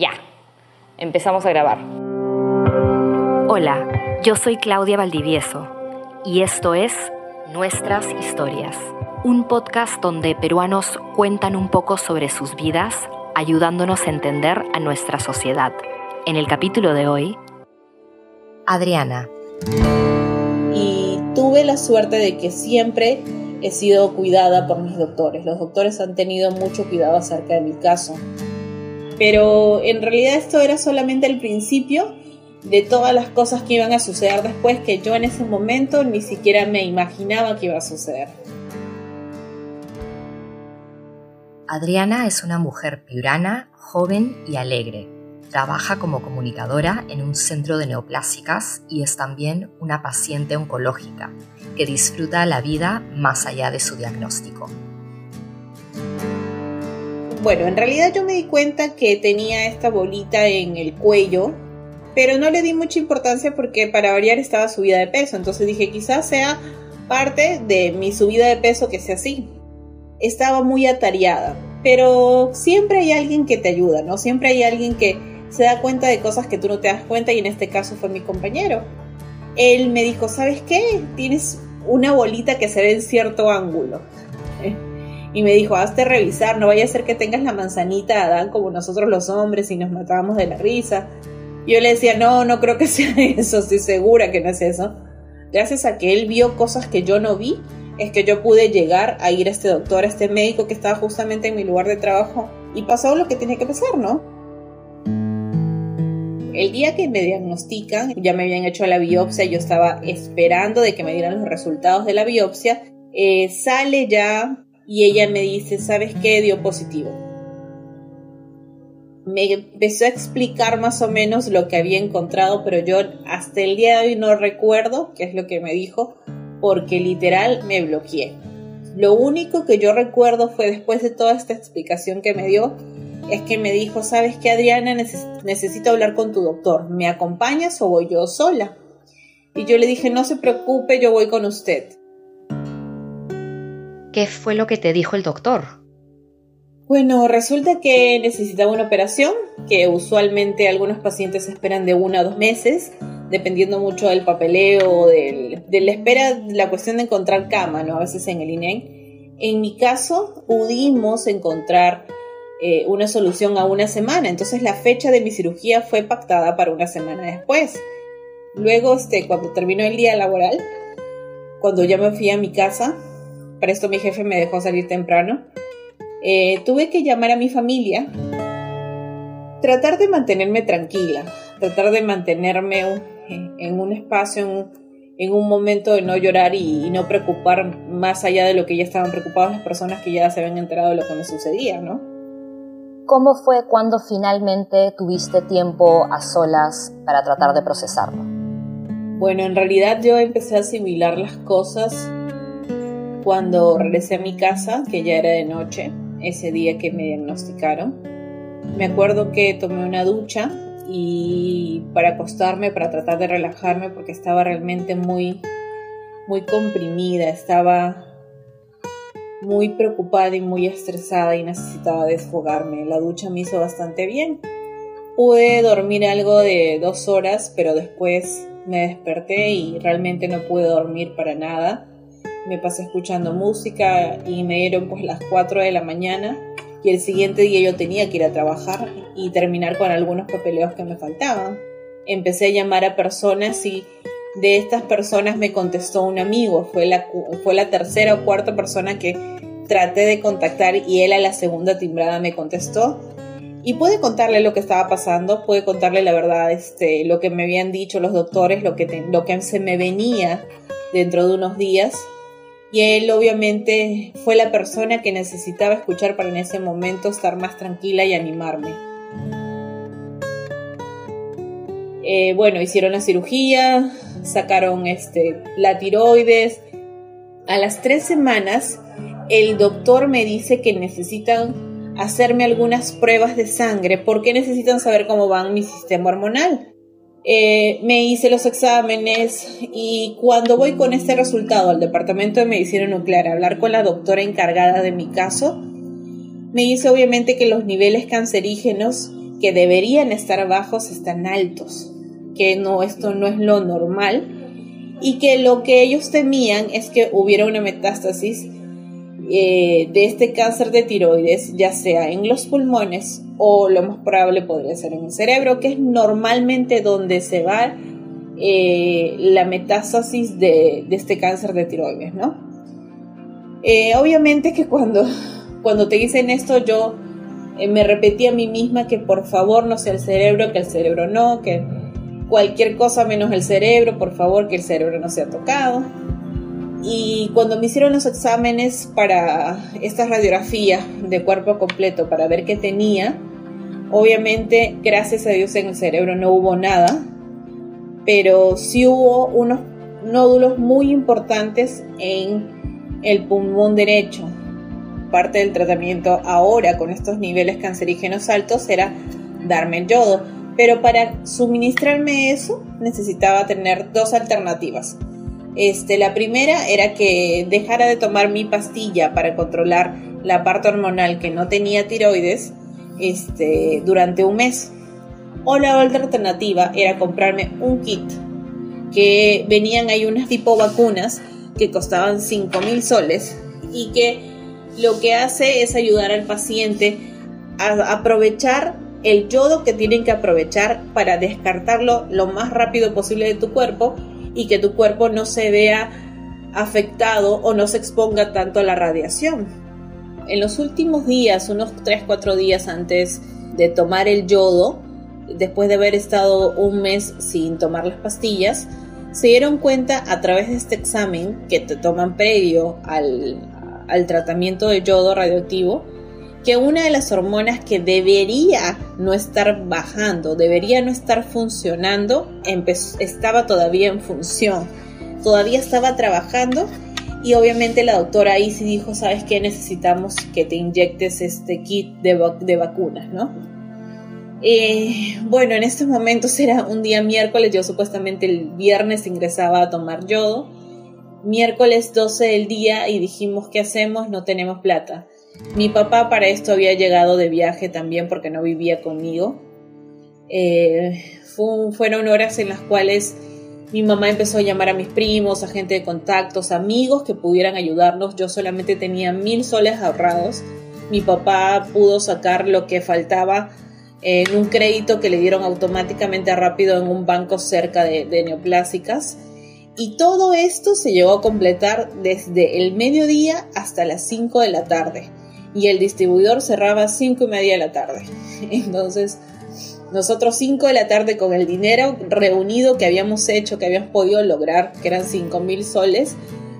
Ya, empezamos a grabar. Hola, yo soy Claudia Valdivieso y esto es Nuestras Historias, un podcast donde peruanos cuentan un poco sobre sus vidas, ayudándonos a entender a nuestra sociedad. En el capítulo de hoy, Adriana. Y tuve la suerte de que siempre he sido cuidada por mis doctores. Los doctores han tenido mucho cuidado acerca de mi caso. Pero en realidad esto era solamente el principio de todas las cosas que iban a suceder después que yo en ese momento ni siquiera me imaginaba que iba a suceder. Adriana es una mujer piurana, joven y alegre. Trabaja como comunicadora en un centro de neoplásicas y es también una paciente oncológica que disfruta la vida más allá de su diagnóstico. Bueno, en realidad yo me di cuenta que tenía esta bolita en el cuello pero no le di mucha importancia porque para variar estaba subida de peso, entonces dije quizás sea parte de mi subida de peso que sea así. Estaba muy atareada, pero siempre hay alguien que te ayuda, ¿no? Siempre hay alguien que se da cuenta de cosas que tú no te das cuenta y en este caso fue mi compañero. Él me dijo, ¿sabes qué? Tienes una bolita que se ve en cierto ángulo. Y me dijo, hazte revisar, no vaya a ser que tengas la manzanita Adán como nosotros los hombres y nos matábamos de la risa. Yo le decía, no, no creo que sea eso, estoy segura que no es eso. Gracias a que él vio cosas que yo no vi, es que yo pude llegar a ir a este doctor, a este médico que estaba justamente en mi lugar de trabajo y pasó lo que tenía que pasar, ¿no? El día que me diagnostican, ya me habían hecho la biopsia, yo estaba esperando de que me dieran los resultados de la biopsia, eh, sale ya y ella me dice, ¿sabes qué? Dio positivo me empezó a explicar más o menos lo que había encontrado, pero yo hasta el día de hoy no recuerdo qué es lo que me dijo, porque literal me bloqueé. Lo único que yo recuerdo fue después de toda esta explicación que me dio, es que me dijo, sabes que Adriana, necesito hablar con tu doctor, ¿me acompañas o voy yo sola? Y yo le dije, no se preocupe, yo voy con usted. ¿Qué fue lo que te dijo el doctor? Bueno, resulta que necesitaba una operación, que usualmente algunos pacientes esperan de uno a dos meses, dependiendo mucho del papeleo, del, de la espera, la cuestión de encontrar cama, ¿no? A veces en el INEN. En mi caso, pudimos encontrar eh, una solución a una semana, entonces la fecha de mi cirugía fue pactada para una semana después. Luego, este, cuando terminó el día laboral, cuando ya me fui a mi casa, para esto mi jefe me dejó salir temprano, eh, tuve que llamar a mi familia, tratar de mantenerme tranquila, tratar de mantenerme en un espacio, en un, momento de no llorar y, no preocupar más allá de lo que ya estaban preocupadas las personas que ya se habían enterado de lo que me sucedía, ¿no? ¿Cómo fue cuando finalmente tuviste tiempo a solas para tratar de procesarlo? Bueno, en realidad yo empecé a asimilar las cosas cuando regresé a mi casa, que ya era de noche ese día que me diagnosticaron. Me acuerdo que tomé una ducha y para acostarme, para tratar de relajarme, porque estaba realmente muy, muy comprimida, estaba muy preocupada y muy estresada y necesitaba desfogarme. La ducha me hizo bastante bien. Pude dormir algo de dos horas, pero después me desperté y realmente no pude dormir para nada me pasé escuchando música y me dieron pues las 4 de la mañana y el siguiente día yo tenía que ir a trabajar y terminar con algunos papeleos que me faltaban. Empecé a llamar a personas y de estas personas me contestó un amigo, fue la, fue la tercera o cuarta persona que traté de contactar y él a la segunda timbrada me contestó. Y pude contarle lo que estaba pasando, pude contarle la verdad, este, lo que me habían dicho los doctores, lo que, lo que se me venía dentro de unos días y él obviamente fue la persona que necesitaba escuchar para en ese momento estar más tranquila y animarme. Eh, bueno, hicieron la cirugía, sacaron este, la tiroides. A las tres semanas, el doctor me dice que necesitan hacerme algunas pruebas de sangre porque necesitan saber cómo va mi sistema hormonal. Eh, me hice los exámenes y cuando voy con este resultado al departamento de medicina nuclear a hablar con la doctora encargada de mi caso, me dice obviamente que los niveles cancerígenos que deberían estar bajos están altos, que no, esto no es lo normal y que lo que ellos temían es que hubiera una metástasis eh, de este cáncer de tiroides, ya sea en los pulmones o lo más probable podría ser en el cerebro, que es normalmente donde se va eh, la metástasis de, este cáncer de tiroides, ¿no? Eh, obviamente que cuando, cuando te dicen esto yo me repetí a mí misma que por favor no sea el cerebro, que el cerebro no, que cualquier cosa menos el cerebro, por favor que el cerebro no sea tocado. Y cuando me hicieron los exámenes para esta radiografía de cuerpo completo para ver qué tenía, obviamente, gracias a Dios en el cerebro no hubo nada, pero sí hubo unos nódulos muy importantes en el pulmón derecho. Parte del tratamiento ahora con estos niveles cancerígenos altos era darme el yodo, pero para suministrarme eso necesitaba tener dos alternativas este, la primera era que dejara de tomar mi pastilla para controlar la parte hormonal que no tenía tiroides este, durante un mes. O la otra alternativa era comprarme un kit que venían ahí unas tipo vacunas que costaban 5 mil soles y que lo que hace es ayudar al paciente a aprovechar el yodo que tienen que aprovechar para descartarlo lo más rápido posible de tu cuerpo y que tu cuerpo no se vea afectado o no se exponga tanto a la radiación. En los últimos días, unos 3-4 días antes de tomar el yodo, después de haber estado un mes sin tomar las pastillas, se dieron cuenta a través de este examen que te toman previo al, al tratamiento de yodo radioactivo, que una de las hormonas que debería no estar bajando, debería no estar funcionando, estaba todavía en función, todavía estaba trabajando y obviamente la doctora ahí sí dijo, sabes qué, necesitamos que te inyectes este kit de, de vacunas, ¿no? Eh, bueno, en estos momentos era un día miércoles, yo supuestamente el viernes ingresaba a tomar yodo, miércoles 12 del día y dijimos, ¿qué hacemos? No tenemos plata mi papá para esto había llegado de viaje también porque no vivía conmigo. Eh, fueron horas en las cuales mi mamá empezó a llamar a mis primos, a gente de contactos, amigos que pudieran ayudarnos. Yo solamente tenía mil soles ahorrados. Mi papá pudo sacar lo que faltaba en un crédito que le dieron automáticamente rápido en un banco cerca de, de. Y todo esto se llegó a completar desde el mediodía hasta las 5 de la tarde y el distribuidor cerraba a 5 y media de la tarde. Entonces, nosotros 5 de la tarde con el dinero reunido que habíamos hecho, que habíamos podido lograr, que eran 5 mil soles,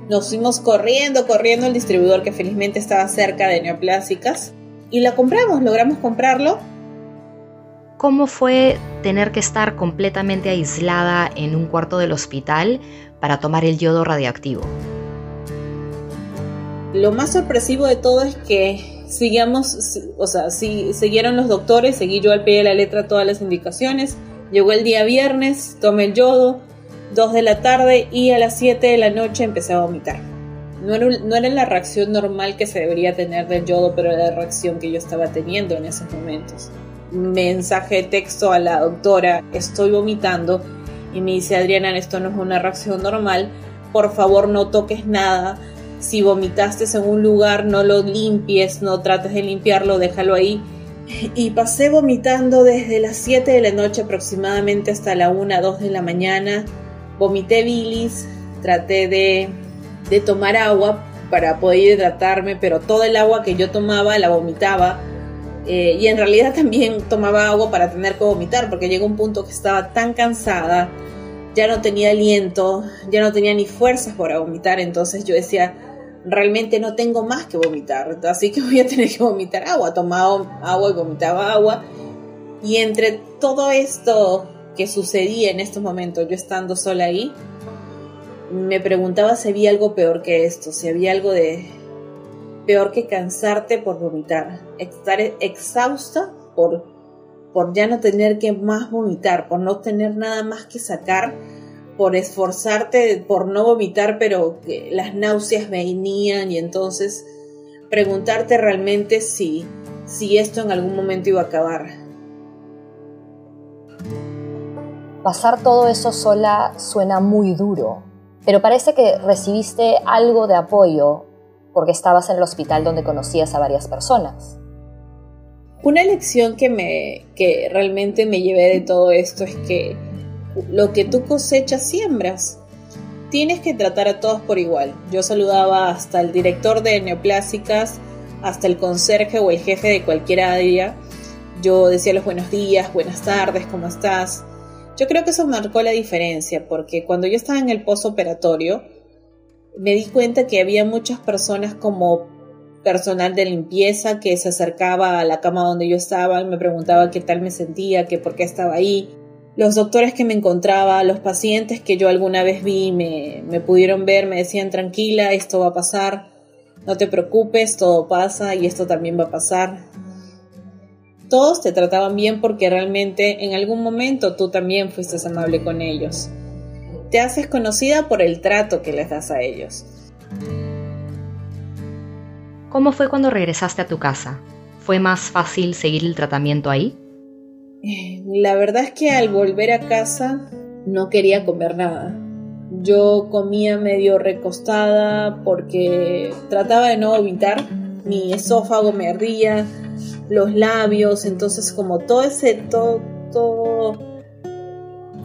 nos fuimos corriendo, corriendo al distribuidor que felizmente estaba cerca de Neoplásicas y la compramos, logramos comprarlo. ¿Cómo fue tener que estar completamente aislada en un cuarto del hospital para tomar el yodo radioactivo? Lo más sorpresivo de todo es que sigamos, o sea, si siguieron los doctores, seguí yo al pie de la letra todas las indicaciones. Llegó el día viernes, tomé el yodo, 2 de la tarde y a las 7 de la noche empecé a vomitar. No era, no era la reacción normal que se debería tener del yodo, pero era la reacción que yo estaba teniendo en esos momentos. Mensaje de texto a la doctora, estoy vomitando y me dice Adriana, esto no es una reacción normal, por favor no toques nada, si vomitaste en un lugar, no lo limpies, no trates de limpiarlo, déjalo ahí. Y pasé vomitando desde las 7 de la noche aproximadamente hasta la 1, 2 de la mañana. Vomité bilis, traté de, tomar agua para poder hidratarme, pero toda el agua que yo tomaba la vomitaba. Eh, y en realidad también tomaba agua para tener que vomitar, porque llegó un punto que estaba tan cansada, ya no tenía aliento, ya no tenía ni fuerzas para vomitar, entonces yo decía, realmente no tengo más que vomitar, así que voy a tener que vomitar agua. Tomaba agua y vomitaba agua. Y entre todo esto que sucedía en estos momentos, yo estando sola ahí, me preguntaba si había algo peor que esto, si había algo de peor que cansarte por vomitar, estar exhausta por, por ya no tener que más vomitar, por no tener nada más que sacar por esforzarte por no vomitar, pero que las náuseas venían y entonces preguntarte realmente si, si esto en algún momento iba a acabar. Pasar todo eso sola suena muy duro, pero parece que recibiste algo de apoyo porque estabas en el hospital donde conocías a varias personas. Una lección que, me, que realmente me llevé de todo esto es que lo que tú cosechas siembras. Tienes que tratar a todos por igual. Yo saludaba hasta el director de neoplásicas, hasta el conserje o el jefe de cualquier área. Yo decía los buenos días, buenas tardes, ¿cómo estás? Yo creo que eso marcó la diferencia, porque cuando yo estaba en el postoperatorio, me di cuenta que había muchas personas como personal de limpieza que se acercaba a la cama donde yo estaba y me preguntaba qué tal me sentía, que por qué estaba ahí. Los doctores que me encontraba, los pacientes que yo alguna vez vi, me, me pudieron ver, me decían tranquila, esto va a pasar, no te preocupes, todo pasa y esto también va a pasar. Todos te trataban bien porque realmente en algún momento tú también fuiste amable con ellos. Te haces conocida por el trato que les das a ellos. ¿Cómo fue cuando regresaste a tu casa? ¿Fue más fácil seguir el tratamiento ahí? La verdad es que al volver a casa no quería comer nada. Yo comía medio recostada porque trataba de no vomitar. Mi esófago me ardía, los labios, entonces como todo ese, todo, todo,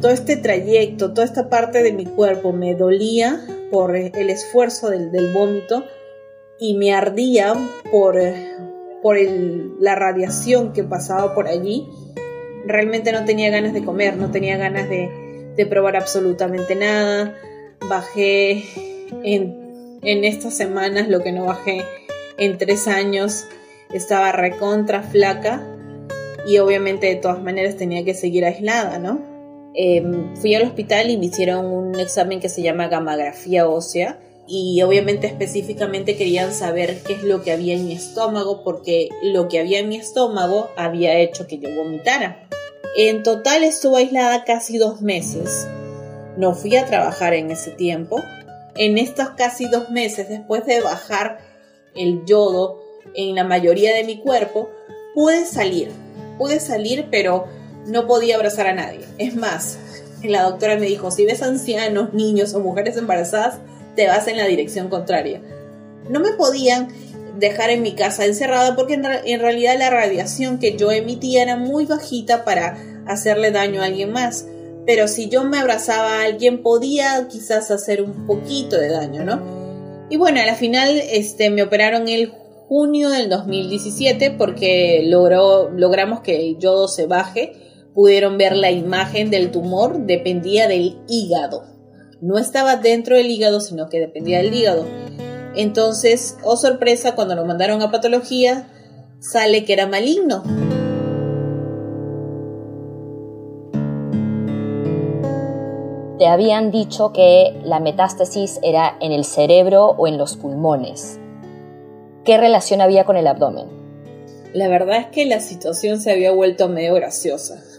todo este trayecto, toda esta parte de mi cuerpo me dolía por el esfuerzo del, del vómito y me ardía por, por la radiación que pasaba por allí. Realmente no tenía ganas de comer, no tenía ganas de, probar absolutamente nada. Bajé en, en estas semanas lo que no bajé en tres años. Estaba recontra flaca y obviamente de todas maneras tenía que seguir aislada, ¿no? Em, fui al hospital y me hicieron un examen que se llama gamografía ósea y obviamente específicamente querían saber qué es lo que había en mi estómago porque lo que había en mi estómago había hecho que yo vomitara. En total estuve aislada casi dos meses. No fui a trabajar en ese tiempo. En estos casi dos meses, después de bajar el yodo en la mayoría de mi cuerpo, pude salir. Pude salir, pero no podía abrazar a nadie. Es más, la doctora me dijo, si ves ancianos, niños o mujeres embarazadas, te vas en la dirección contraria. No me podían dejar en mi casa encerrada porque en, realidad la radiación que yo emitía era muy bajita para hacerle daño a alguien más. Pero si yo me abrazaba a alguien podía quizás hacer un poquito de daño, ¿no? Y bueno, a la final este, me operaron el junio del 2017 porque logró, logramos que el yodo se baje. Pudieron ver la imagen del tumor, dependía del hígado no estaba dentro del hígado, sino que dependía del hígado. Entonces, oh sorpresa, cuando lo mandaron a patología, sale que era maligno. Te habían dicho que la metástasis era en el cerebro o en los pulmones. ¿Qué relación había con el abdomen? La verdad es que la situación se había vuelto medio graciosa.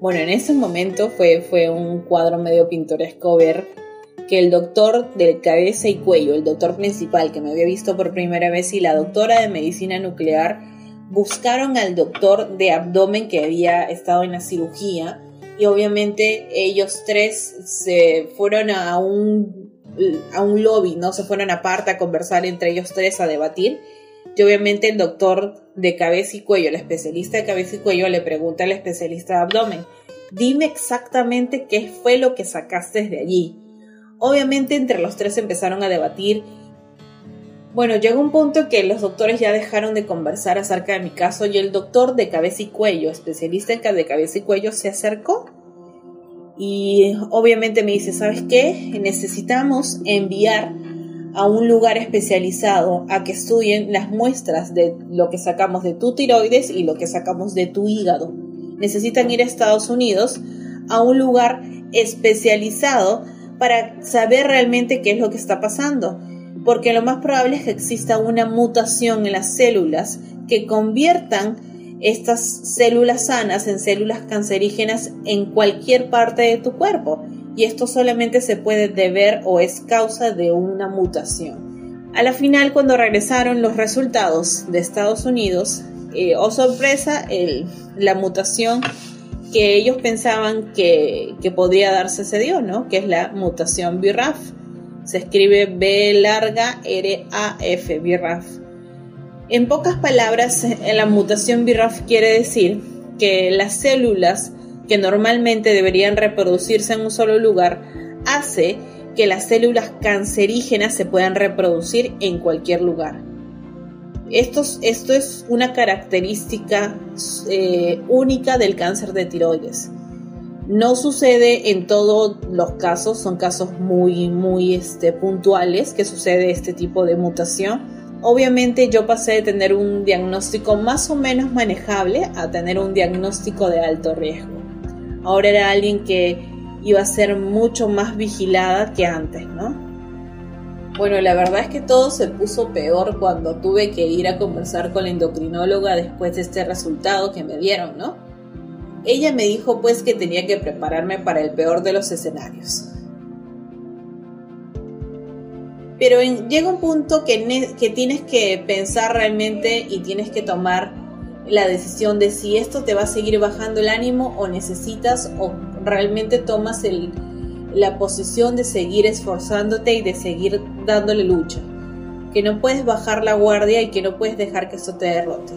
Bueno, en ese momento fue, fue un cuadro medio pintoresco ver que el doctor del cabeza y cuello, el doctor principal que me había visto por primera vez y la doctora de medicina nuclear buscaron al doctor de abdomen que había estado en la cirugía y obviamente ellos tres se fueron a un, a un lobby, ¿no? Se fueron aparte a conversar entre ellos tres a debatir y obviamente el doctor de cabeza y cuello, el especialista de cabeza y cuello, le pregunta al especialista de abdomen, dime exactamente qué fue lo que sacaste de allí. Obviamente entre los tres empezaron a debatir. Bueno, llegó un punto que los doctores ya dejaron de conversar acerca de mi caso y el doctor de cabeza y cuello, especialista en de cabeza y cuello, se acercó y obviamente me dice, ¿sabes qué? Necesitamos enviar a un lugar especializado a que estudien las muestras de lo que sacamos de tu tiroides y lo que sacamos de tu hígado. Necesitan ir a Estados Unidos a un lugar especializado para saber realmente qué es lo que está pasando, porque lo más probable es que exista una mutación en las células que conviertan estas células sanas en células cancerígenas en cualquier parte de tu cuerpo y esto solamente se puede deber o es causa de una mutación. A la final, cuando regresaron los resultados de Estados Unidos, eh, oh sorpresa, la mutación que ellos pensaban que, que podría darse se dio, ¿no? Que es la mutación BRAF. Se escribe B larga R A F, BRAF. En pocas palabras, la mutación BRAF quiere decir que las células que normalmente deberían reproducirse en un solo lugar hace que las células cancerígenas se puedan reproducir en cualquier lugar. Esto, es una característica eh, única del cáncer de tiroides. No sucede en todos los casos, son casos muy, muy este, puntuales que sucede este tipo de mutación. Obviamente yo pasé de tener un diagnóstico más o menos manejable a tener un diagnóstico de alto riesgo. Ahora era alguien que iba a ser mucho más vigilada que antes, ¿no? Bueno, la verdad es que todo se puso peor cuando tuve que ir a conversar con la endocrinóloga después de este resultado que me dieron, ¿no? Ella me dijo pues que tenía que prepararme para el peor de los escenarios. Pero llega un punto que, que tienes que pensar realmente y tienes que tomar la decisión de si esto te va a seguir bajando el ánimo o necesitas o realmente tomas el, la posición de seguir esforzándote y de seguir dándole lucha. Que no puedes bajar la guardia y que no puedes dejar que eso te derrote.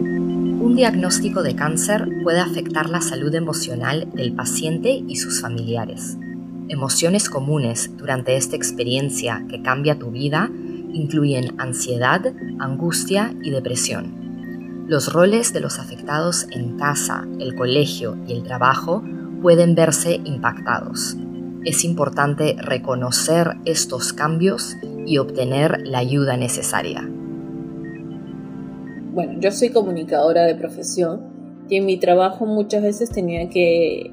Un diagnóstico de cáncer puede afectar la salud emocional del paciente y sus familiares. Emociones comunes durante esta experiencia que cambia tu vida incluyen ansiedad, angustia y depresión. Los roles de los afectados en casa, el colegio y el trabajo pueden verse impactados es importante reconocer estos cambios y obtener la ayuda necesaria. Bueno, yo soy comunicadora de profesión y en mi trabajo muchas veces tenía que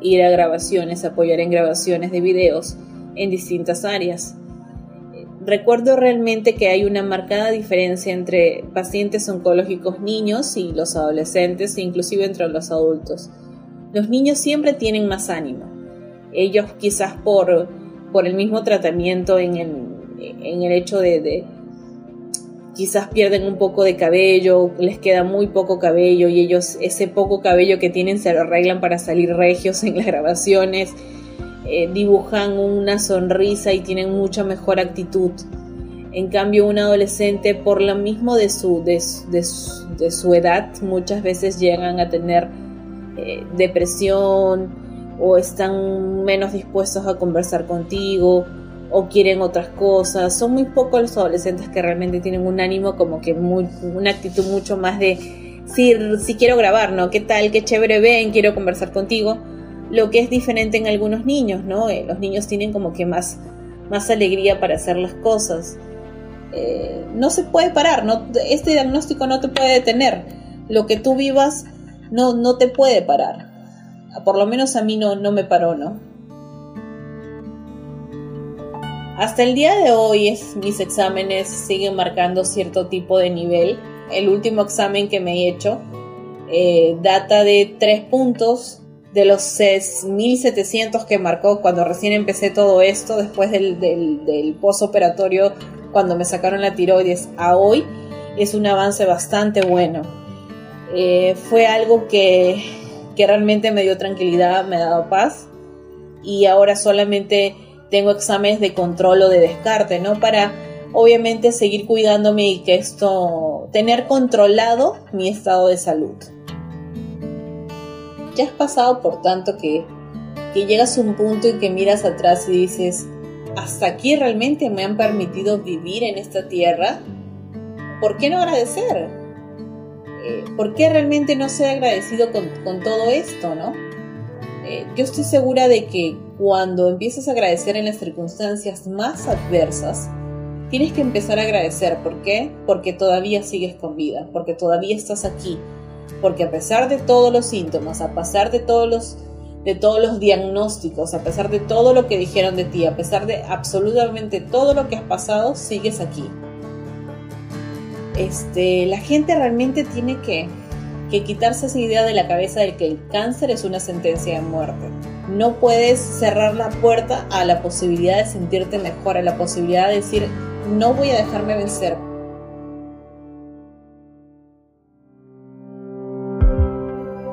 ir a grabaciones, apoyar en grabaciones de videos en distintas áreas. Recuerdo realmente que hay una marcada diferencia entre pacientes oncológicos niños y los adolescentes, inclusive entre los adultos. Los niños siempre tienen más ánimo, ellos quizás por, por el mismo tratamiento en el, en el hecho de, quizás pierden un poco de cabello, les queda muy poco cabello y ellos ese poco cabello que tienen se lo arreglan para salir regios en las grabaciones, eh, dibujan una sonrisa y tienen mucha mejor actitud. En cambio, un adolescente, por lo mismo de su, de, su, edad, muchas veces llegan a tener eh, depresión, o están menos dispuestos a conversar contigo o quieren otras cosas. Son muy pocos los adolescentes que realmente tienen un ánimo como que muy, una actitud mucho más de si, si quiero grabar, ¿no? ¿Qué tal? Qué chévere ven, quiero conversar contigo. Lo que es diferente en algunos niños, ¿no? Eh, los niños tienen como que más, más alegría para hacer las cosas. Eh, no se puede parar, ¿no? este diagnóstico no te puede detener. Lo que tú vivas no, no te puede parar por lo menos a mí no, no me paró, ¿no? Hasta el día de hoy mis exámenes siguen marcando cierto tipo de nivel. El último examen que me he hecho eh, data de tres puntos de los 6.700 que marcó cuando recién empecé todo esto, después del, del, postoperatorio, cuando me sacaron la tiroides a hoy, es un avance bastante bueno. Eh, fue algo que que realmente me dio tranquilidad, me ha dado paz y ahora solamente tengo exámenes de control o de descarte, ¿no? Para obviamente seguir cuidándome y que esto, tener controlado mi estado de salud. Ya has pasado por tanto que, que llegas a un punto y que miras atrás y dices, hasta aquí realmente me han permitido vivir en esta tierra. ¿Por qué no agradecer? Eh, ¿por qué realmente no ser agradecido con, todo esto, no? Eh, yo estoy segura de que cuando empiezas a agradecer en las circunstancias más adversas, tienes que empezar a agradecer. ¿Por qué? Porque todavía sigues con vida, porque todavía estás aquí, porque a pesar de todos los síntomas, a pesar de todos los de todos los diagnósticos, a pesar de todo lo que dijeron de ti, a pesar de absolutamente todo lo que has pasado, sigues aquí este, la gente realmente tiene que, quitarse esa idea de la cabeza de que el cáncer es una sentencia de muerte. No puedes cerrar la puerta a la posibilidad de sentirte mejor, a la posibilidad de decir, no voy a dejarme vencer.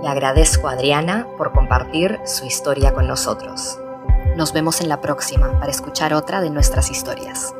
Le agradezco a Adriana por compartir su historia con nosotros. Nos vemos en la próxima para escuchar otra de nuestras historias.